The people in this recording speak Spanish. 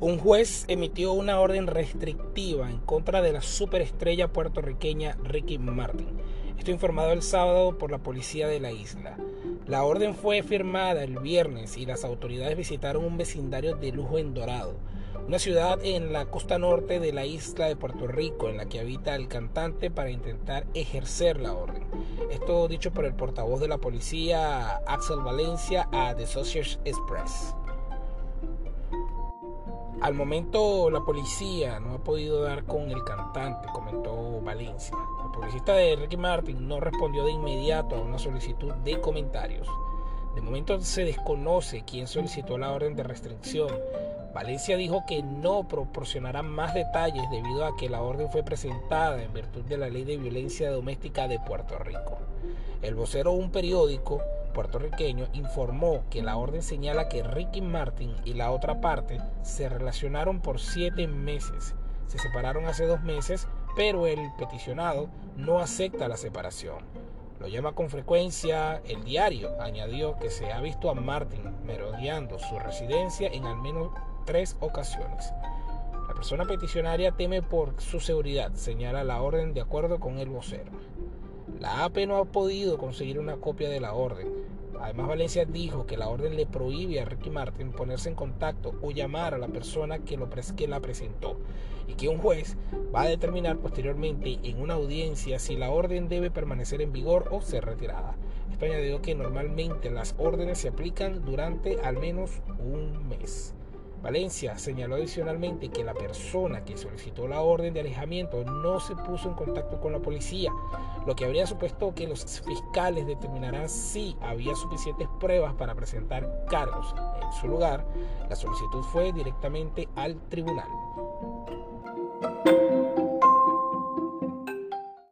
Un juez emitió una orden restrictiva en contra de la superestrella puertorriqueña Ricky Martin. Esto informado el sábado por la policía de la isla. La orden fue firmada el viernes y las autoridades visitaron un vecindario de lujo en Dorado, una ciudad en la costa norte de la isla de Puerto Rico en la que habita el cantante para intentar ejercer la orden. Esto dicho por el portavoz de la policía Axel Valencia a The Associated Express. Al momento la policía no ha podido dar con el cantante, comentó Valencia. El publicista de Ricky Martin no respondió de inmediato a una solicitud de comentarios. De momento se desconoce quién solicitó la orden de restricción. Valencia dijo que no proporcionará más detalles debido a que la orden fue presentada en virtud de la Ley de Violencia Doméstica de Puerto Rico. El vocero de un periódico puertorriqueño informó que la orden señala que Ricky Martin y la otra parte se relacionaron por siete meses. Se separaron hace dos meses, pero el peticionado no acepta la separación. Lo llama con frecuencia el diario. Añadió que se ha visto a Martin merodeando su residencia en al menos tres ocasiones. La persona peticionaria teme por su seguridad, señala la orden de acuerdo con el vocero. La AP no ha podido conseguir una copia de la orden. Además, Valencia dijo que la orden le prohíbe a Ricky Martin ponerse en contacto o llamar a la persona que, lo que la presentó y que un juez va a determinar posteriormente en una audiencia si la orden debe permanecer en vigor o ser retirada. Esto añadió que normalmente las órdenes se aplican durante al menos un mes. Valencia señaló adicionalmente que la persona que solicitó la orden de alejamiento no se puso en contacto con la policía, lo que habría supuesto que los fiscales determinarán si había suficientes pruebas para presentar cargos. En su lugar, la solicitud fue directamente al tribunal.